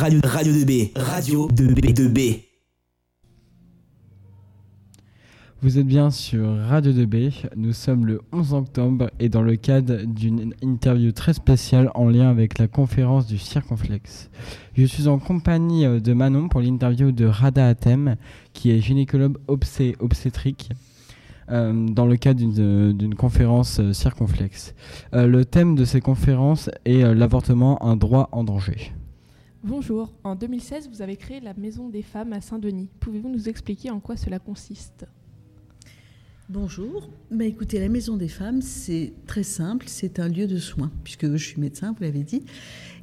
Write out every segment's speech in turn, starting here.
Radio, Radio 2B. Radio 2B. 2B. Vous êtes bien sur Radio 2B, nous sommes le 11 octobre et dans le cadre d'une interview très spéciale en lien avec la conférence du Circonflexe. Je suis en compagnie euh, de Manon pour l'interview de Rada Atem, qui est gynécologue obsté obstétrique. Euh, dans le cadre d'une conférence euh, circonflexe. le thème de ces conférences est l'avortement, un droit en danger. Bonjour, en 2016, vous avez créé la Maison des femmes à Saint-Denis. Pouvez-vous nous expliquer en quoi cela consiste? Bonjour. Bah, écoutez, la Maison des femmes, c'est très simple. C'est un lieu de soins, puisque je suis médecin, vous l'avez dit.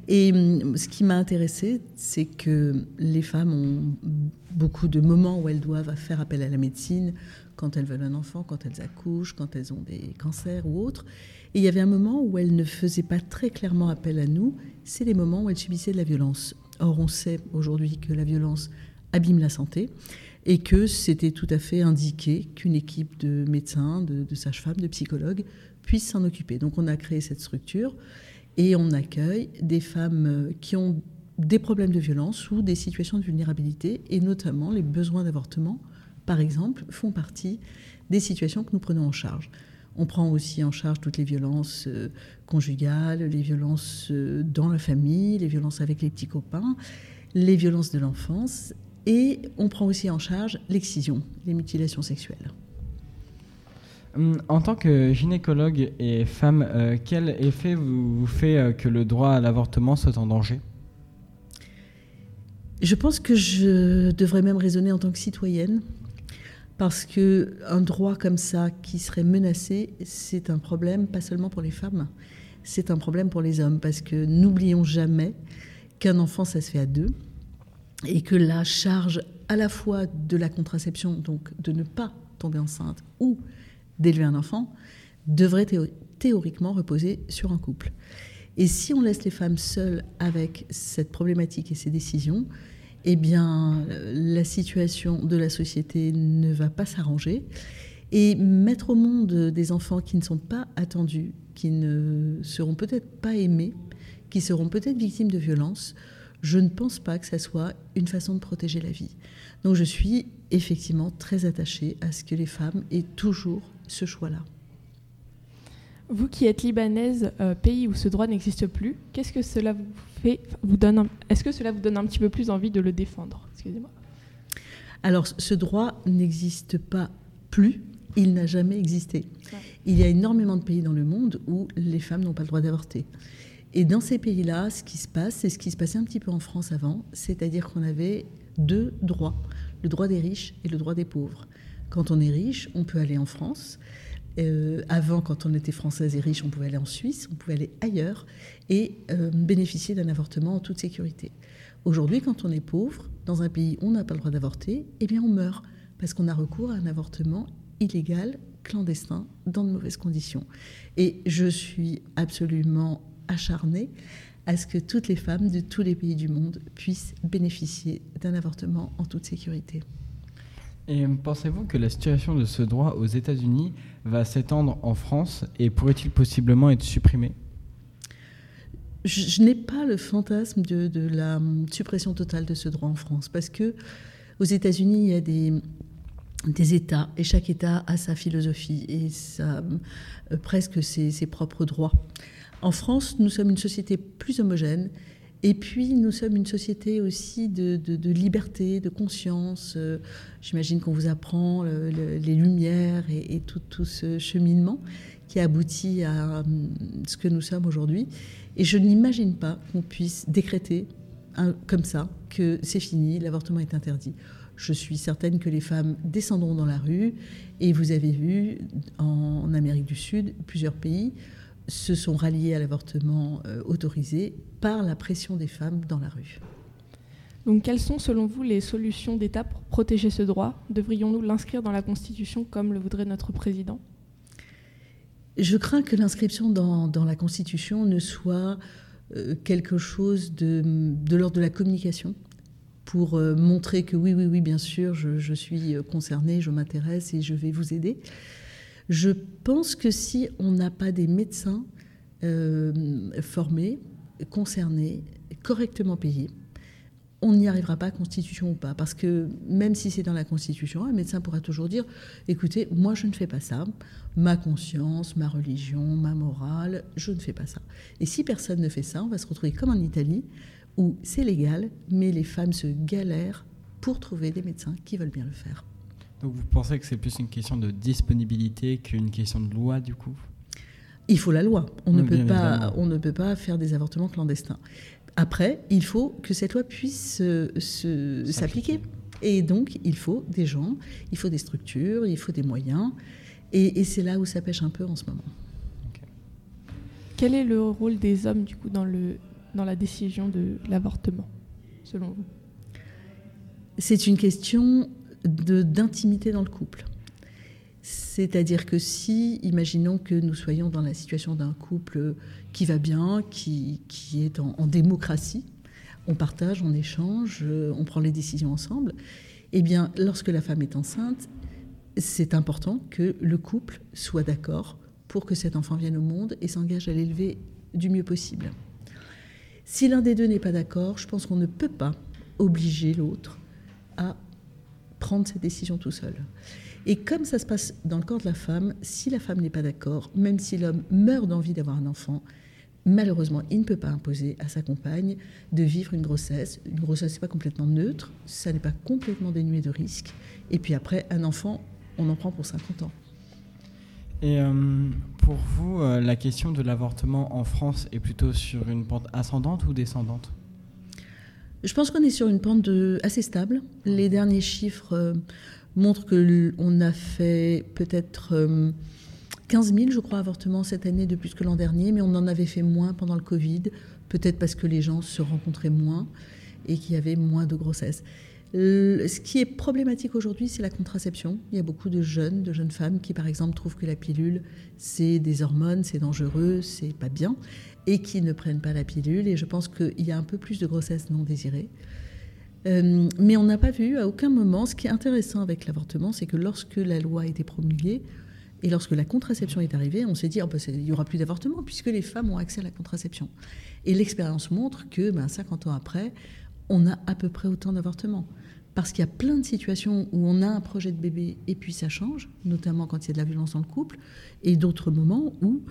Et hum, ce qui m'a intéressé, c'est que les femmes ont beaucoup de moments où elles doivent faire appel à la médecine, quand elles veulent un enfant, quand elles accouchent, quand elles ont des cancers ou autres. Et il y avait un moment où elles ne faisaient pas très clairement appel à nous, c'est les moments où elles subissaient de la violence. Or, on sait aujourd'hui que la violence abîme la santé et que c'était tout à fait indiqué qu'une équipe de médecins, de, sages-femmes, de psychologues puisse s'en occuper. Donc on a créé cette structure et on accueille des femmes euh, qui ont des problèmes de violence ou des situations de vulnérabilité et notamment les besoins d'avortement, par exemple, font partie des situations que nous prenons en charge. On prend aussi en charge toutes les violences euh, conjugales, les violences euh, dans la famille, les violences avec les petits copains, les violences de l'enfance et on prend aussi en charge l'excision, les mutilations sexuelles. Hum, en tant que gynécologue et femme, euh, quel effet vous, fait euh, que le droit à l'avortement soit en danger? Je pense que je devrais même raisonner en tant que citoyenne, parce que un droit comme ça qui serait menacé, c'est un problème pas seulement pour les femmes, c'est un problème pour les hommes, parce que n'oublions jamais qu'un enfant, ça se fait à deux et que la charge à la fois de la contraception, donc de ne pas tomber enceinte ou d'élever un enfant, devrait théoriquement reposer sur un couple. Et si on laisse les femmes seules avec cette problématique et ces décisions, eh bien, la situation de la société ne va pas s'arranger. Et mettre au monde des enfants qui ne sont pas attendus, qui ne seront peut-être pas aimés, qui seront peut-être victimes de violences, je ne pense pas que ça soit une façon de protéger la vie. Donc je suis effectivement très attachée à ce que les femmes aient toujours ce choix-là. Vous qui êtes libanaise, euh, pays où ce droit n'existe plus, qu'est-ce que cela vous fait vous donne Est-ce que cela vous donne un petit peu plus envie de le défendre? Excusez-moi. Alors, ce droit n'existe pas plus. Il n'a jamais existé. Il y a énormément de pays dans le monde où les femmes n'ont pas le droit d'avorter. Et dans ces pays-là, ce qui se passe, c'est ce qui se passait un petit peu en France avant, c'est-à-dire qu'on avait deux droits, le droit des riches et le droit des pauvres. Quand on est riche, on peut aller en France. Euh, avant, quand on était française et riche, on pouvait aller en Suisse, on pouvait aller ailleurs et euh, bénéficier d'un avortement en toute sécurité. Aujourd'hui, quand on est pauvre, dans un pays où on n'a pas le droit d'avorter, eh bien on meurt parce qu'on a recours à un avortement illégal, clandestin, dans de mauvaises conditions. Et je suis absolument acharnée à ce que toutes les femmes de tous les pays du monde puissent bénéficier d'un avortement en toute sécurité. Et pensez-vous que la situation de ce droit aux États-Unis va s'étendre en France et pourrait-il possiblement être supprimé? Je, n'ai pas le fantasme de, de, la suppression totale de ce droit en France parce que aux États-Unis, il y a des, des États et chaque État a sa philosophie et sa, euh, presque ses, ses propres droits. En France, nous sommes une société plus homogène. Et puis, nous sommes une société aussi de, liberté, de conscience. Euh, j'imagine qu'on vous apprend les lumières et, tout, ce cheminement qui aboutit à hum, ce que nous sommes aujourd'hui. Et je n'imagine pas qu'on puisse décréter comme ça que c'est fini, l'avortement est interdit. Je suis certaine que les femmes descendront dans la rue. Et vous avez vu en Amérique du Sud, plusieurs pays, se sont ralliés à l'avortement euh, autorisé par la pression des femmes dans la rue. Donc, quelles sont selon vous les solutions d'État pour protéger ce droit? Devrions-nous l'inscrire dans la Constitution comme le voudrait notre président? Je crains que l'inscription dans, la Constitution ne soit euh, quelque chose de, de l'ordre de la communication pour euh, montrer que oui, oui, oui, bien sûr, je, je suis concernée, je m'intéresse et je vais vous aider. Je pense que si on n'a pas des médecins euh, formés, concernés, correctement payés, on n'y arrivera pas, Constitution ou pas. Parce que même si c'est dans la Constitution, un médecin pourra toujours dire, écoutez, moi je ne fais pas ça. Ma conscience, ma religion, ma morale, je ne fais pas ça. Et si personne ne fait ça, on va se retrouver comme en Italie, où c'est légal, mais les femmes se galèrent pour trouver des médecins qui veulent bien le faire. Donc vous pensez que c'est plus une question de disponibilité qu'une question de loi du coup? Il faut la loi. On, Oui, ne peut pas, évidemment. on ne peut pas faire des avortements clandestins. Après, il faut que cette loi puisse euh, s'appliquer. Et donc, il faut des gens, il faut des structures, il faut des moyens. Et, et c'est là où ça pêche un peu en ce moment. Quel est le rôle des hommes du coup dans, le, dans la décision de l'avortement, selon vous? C'est une question d'intimité dans le couple. C'est-à-dire que si, imaginons que nous soyons dans la situation d'un couple qui va bien, qui, qui est en, en démocratie, on partage, on échange, on prend les décisions ensemble, eh bien, lorsque la femme est enceinte, c'est important que le couple soit d'accord pour que cet enfant vienne au monde et s'engage à l'élever du mieux possible. Si l'un des deux n'est pas d'accord, je pense qu'on ne peut pas obliger l'autre à prendre cette décision tout seul. Et comme ça se passe dans le corps de la femme, si la femme n'est pas d'accord, même si l'homme meurt d'envie d'avoir un enfant, malheureusement, il ne peut pas imposer à sa compagne de vivre une grossesse. Une grossesse, n'est pas complètement neutre, ça n'est pas complètement dénué de risques. Et puis après, un enfant, on en prend pour 50 ans. Et euh, pour vous, euh, la question de l'avortement en France est plutôt sur une pente ascendante ou descendante? Je pense qu'on est sur une pente assez stable. Les derniers chiffres euh, montrent qu'on a fait peut-être euh, 15 000, je crois, avortements cette année de plus que l'an dernier, mais on en avait fait moins pendant le Covid, peut-être parce que les gens se rencontraient moins et qu'il y avait moins de grossesses. Ce qui est problématique aujourd'hui, c'est la contraception. Il y a beaucoup de jeunes, de jeunes femmes qui, par exemple, trouvent que la pilule, c'est des hormones, c'est dangereux, c'est pas bien, et qui ne prennent pas la pilule. Et je pense qu'il y a un peu plus de grossesses non désirées. Euh, mais on n'a pas vu à aucun moment, ce qui est intéressant avec l'avortement, c'est que lorsque la loi a été promulguée et lorsque la contraception est arrivée, on s'est dit, oh, bah, il n'y aura plus d'avortement puisque les femmes ont accès à la contraception. Et l'expérience montre que ben, 50 ans après, on a à peu près autant d'avortements. Parce qu'il y a plein de situations où on a un projet de bébé et puis ça change, notamment quand il y a de la violence dans le couple, et d'autres moments où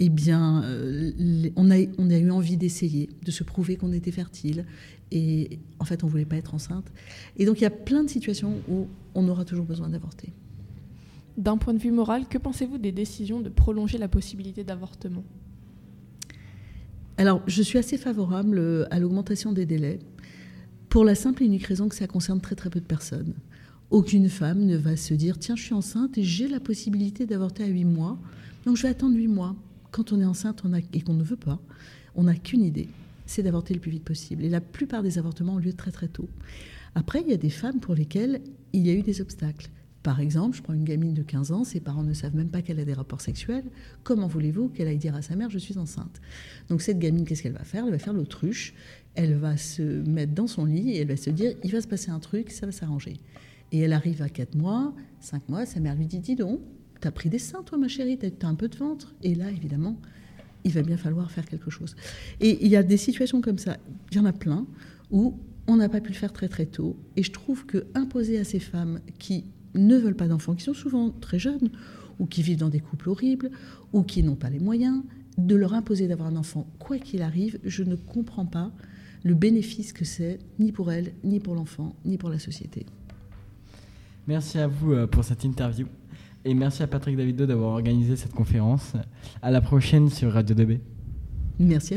eh bien, euh, on, a, on a eu envie d'essayer, de se prouver qu'on était fertile, et en fait on ne voulait pas être enceinte. Et donc il y a plein de situations où on aura toujours besoin d'avorter. D'un point de vue moral, que pensez-vous des décisions de prolonger la possibilité d'avortement? Alors, je suis assez favorable à l'augmentation des délais pour la simple et unique raison que ça concerne très très peu de personnes. Aucune femme ne va se dire tiens, je suis enceinte et j'ai la possibilité d'avorter à 8 mois, donc je vais attendre 8 mois. Quand on est enceinte on a, et qu'on ne veut pas, on n'a qu'une idée, c'est d'avorter le plus vite possible. Et la plupart des avortements ont lieu très très tôt. Après, il y a des femmes pour lesquelles il y a eu des obstacles. Par exemple, je prends une gamine de 15 ans, ses parents ne savent même pas qu'elle a des rapports sexuels. Comment voulez-vous qu'elle aille dire à sa mère je suis enceinte? Donc cette gamine, qu'est-ce qu'elle va faire? Elle va faire l'autruche. Elle va se mettre dans son lit et elle va se dire il va se passer un truc, ça va s'arranger. Et elle arrive à 4 mois, 5 mois, sa mère lui dit dis donc, t'as pris des seins toi ma chérie, t'as un peu de ventre. Et là, évidemment, il va bien falloir faire quelque chose. Et il y a des situations comme ça, il y en a plein, où on n'a pas pu le faire très très tôt. Et je trouve que imposer à ces femmes qui ne veulent pas d'enfants, qui sont souvent très jeunes, ou qui vivent dans des couples horribles, ou qui n'ont pas les moyens, de leur imposer d'avoir un enfant, quoi qu'il arrive, je ne comprends pas le bénéfice que c'est, ni pour elles, ni pour l'enfant, ni pour la société. Merci à vous euh, pour cette interview. Et merci à Patrick Davido d'avoir organisé cette conférence. À la prochaine sur Radio 2B. Merci à vous.